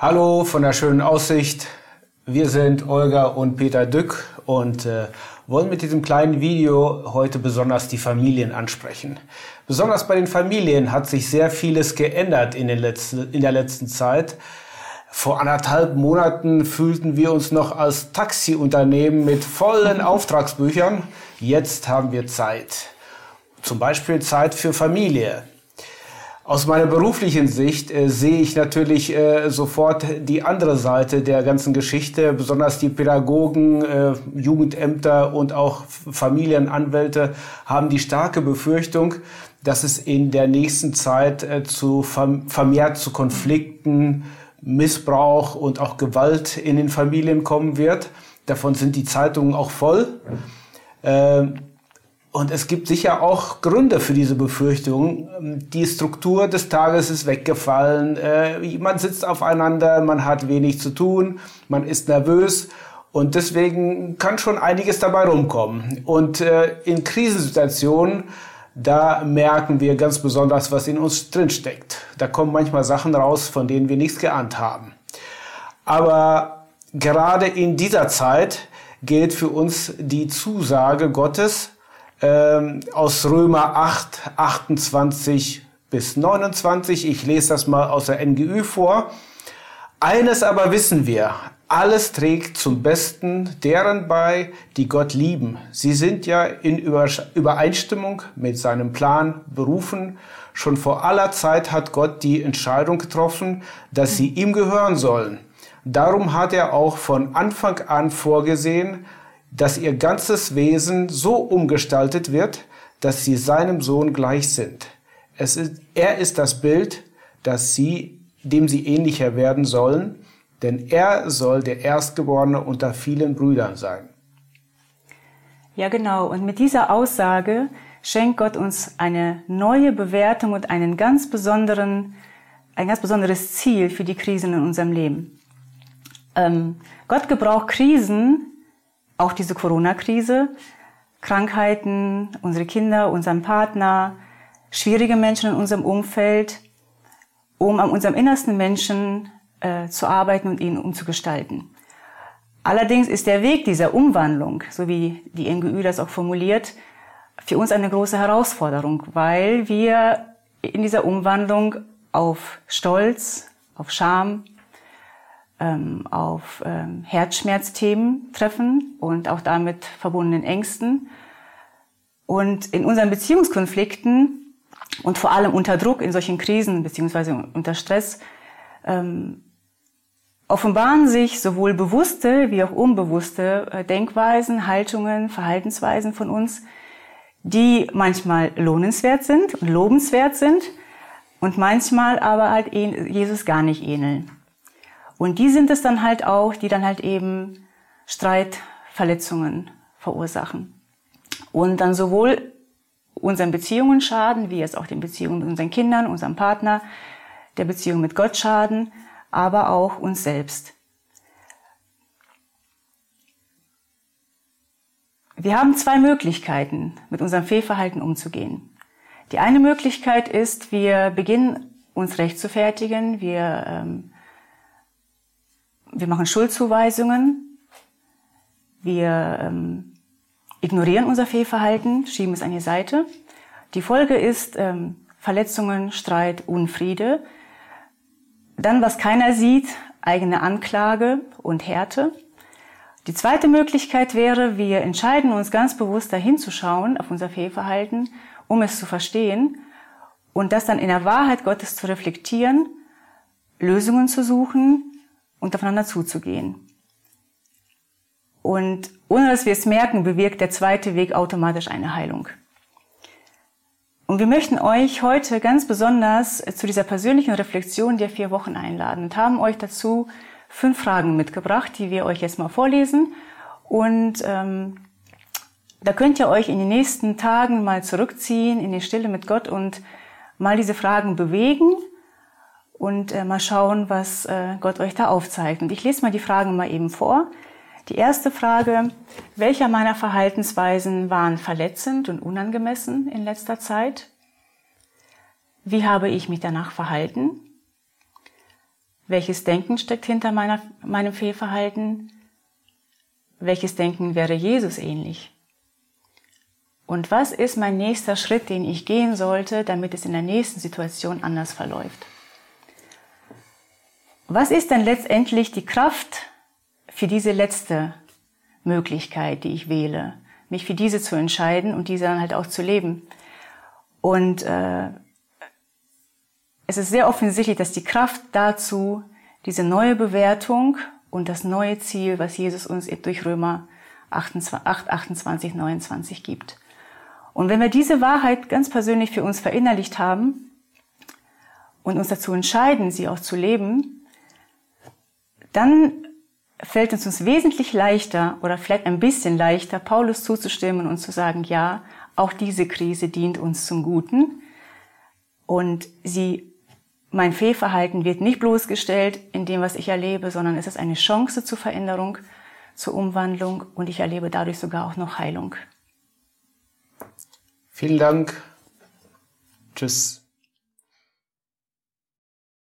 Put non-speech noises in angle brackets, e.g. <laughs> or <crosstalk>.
Hallo von der schönen Aussicht. Wir sind Olga und Peter Dück und äh, wollen mit diesem kleinen Video heute besonders die Familien ansprechen. Besonders bei den Familien hat sich sehr vieles geändert in, den letzten, in der letzten Zeit. Vor anderthalb Monaten fühlten wir uns noch als Taxiunternehmen mit vollen <laughs> Auftragsbüchern. Jetzt haben wir Zeit. Zum Beispiel Zeit für Familie. Aus meiner beruflichen Sicht äh, sehe ich natürlich äh, sofort die andere Seite der ganzen Geschichte, besonders die Pädagogen, äh, Jugendämter und auch Familienanwälte haben die starke Befürchtung, dass es in der nächsten Zeit äh, zu vermehrt zu Konflikten, Missbrauch und auch Gewalt in den Familien kommen wird. Davon sind die Zeitungen auch voll. Und es gibt sicher auch Gründe für diese Befürchtung. Die Struktur des Tages ist weggefallen. Äh, man sitzt aufeinander, man hat wenig zu tun, man ist nervös. Und deswegen kann schon einiges dabei rumkommen. Und äh, in Krisensituationen, da merken wir ganz besonders, was in uns drinsteckt. Da kommen manchmal Sachen raus, von denen wir nichts geahnt haben. Aber gerade in dieser Zeit gilt für uns die Zusage Gottes, ähm, aus Römer 8, 28 bis 29. Ich lese das mal aus der NGÜ vor. Eines aber wissen wir, alles trägt zum Besten deren bei, die Gott lieben. Sie sind ja in Übereinstimmung mit seinem Plan berufen. Schon vor aller Zeit hat Gott die Entscheidung getroffen, dass sie ihm gehören sollen. Darum hat er auch von Anfang an vorgesehen, dass ihr ganzes Wesen so umgestaltet wird, dass sie seinem Sohn gleich sind. Es ist, er ist das Bild, das sie, dem sie ähnlicher werden sollen, denn er soll der Erstgeborene unter vielen Brüdern sein. Ja, genau. Und mit dieser Aussage schenkt Gott uns eine neue Bewertung und einen ganz besonderen, ein ganz besonderes Ziel für die Krisen in unserem Leben. Ähm, Gott gebraucht Krisen, auch diese Corona-Krise, Krankheiten, unsere Kinder, unseren Partner, schwierige Menschen in unserem Umfeld, um an unserem innersten Menschen äh, zu arbeiten und ihn umzugestalten. Allerdings ist der Weg dieser Umwandlung, so wie die NGÜ das auch formuliert, für uns eine große Herausforderung, weil wir in dieser Umwandlung auf Stolz, auf Scham, ähm, auf ähm, Herzschmerzthemen treffen und auch damit verbundenen Ängsten. Und in unseren Beziehungskonflikten und vor allem unter Druck in solchen Krisen beziehungsweise unter Stress ähm, offenbaren sich sowohl bewusste wie auch unbewusste äh, Denkweisen, Haltungen, Verhaltensweisen von uns, die manchmal lohnenswert sind und lobenswert sind und manchmal aber halt Jesus gar nicht ähneln. Und die sind es dann halt auch, die dann halt eben Streitverletzungen verursachen. Und dann sowohl unseren Beziehungen schaden, wie es auch den Beziehungen mit unseren Kindern, unserem Partner, der Beziehung mit Gott schaden, aber auch uns selbst. Wir haben zwei Möglichkeiten, mit unserem Fehlverhalten umzugehen. Die eine Möglichkeit ist, wir beginnen uns recht zu fertigen, wir ähm, wir machen Schuldzuweisungen, wir ähm, ignorieren unser Fehlverhalten, schieben es an die Seite. Die Folge ist ähm, Verletzungen, Streit, Unfriede. Dann, was keiner sieht, eigene Anklage und Härte. Die zweite Möglichkeit wäre, wir entscheiden uns ganz bewusst dahin zu schauen auf unser Fehlverhalten, um es zu verstehen und das dann in der Wahrheit Gottes zu reflektieren, Lösungen zu suchen, und aufeinander zuzugehen. Und ohne dass wir es merken, bewirkt der zweite Weg automatisch eine Heilung. Und wir möchten euch heute ganz besonders zu dieser persönlichen Reflexion der vier Wochen einladen und haben euch dazu fünf Fragen mitgebracht, die wir euch jetzt mal vorlesen. Und ähm, da könnt ihr euch in den nächsten Tagen mal zurückziehen in die Stille mit Gott und mal diese Fragen bewegen und äh, mal schauen, was äh, Gott euch da aufzeigt. Und ich lese mal die Fragen mal eben vor. Die erste Frage, welcher meiner Verhaltensweisen waren verletzend und unangemessen in letzter Zeit? Wie habe ich mich danach verhalten? Welches Denken steckt hinter meiner, meinem Fehlverhalten? Welches Denken wäre Jesus ähnlich? Und was ist mein nächster Schritt, den ich gehen sollte, damit es in der nächsten Situation anders verläuft? Was ist denn letztendlich die Kraft für diese letzte Möglichkeit, die ich wähle, mich für diese zu entscheiden und diese dann halt auch zu leben? Und äh, es ist sehr offensichtlich, dass die Kraft dazu diese neue Bewertung und das neue Ziel, was Jesus uns durch Römer 8, 28, 29 gibt. Und wenn wir diese Wahrheit ganz persönlich für uns verinnerlicht haben und uns dazu entscheiden, sie auch zu leben, dann fällt es uns wesentlich leichter oder vielleicht ein bisschen leichter, Paulus zuzustimmen und zu sagen, ja, auch diese Krise dient uns zum Guten und sie mein Fehlverhalten wird nicht bloßgestellt in dem, was ich erlebe, sondern es ist eine Chance zur Veränderung, zur Umwandlung und ich erlebe dadurch sogar auch noch Heilung. Vielen Dank. Tschüss.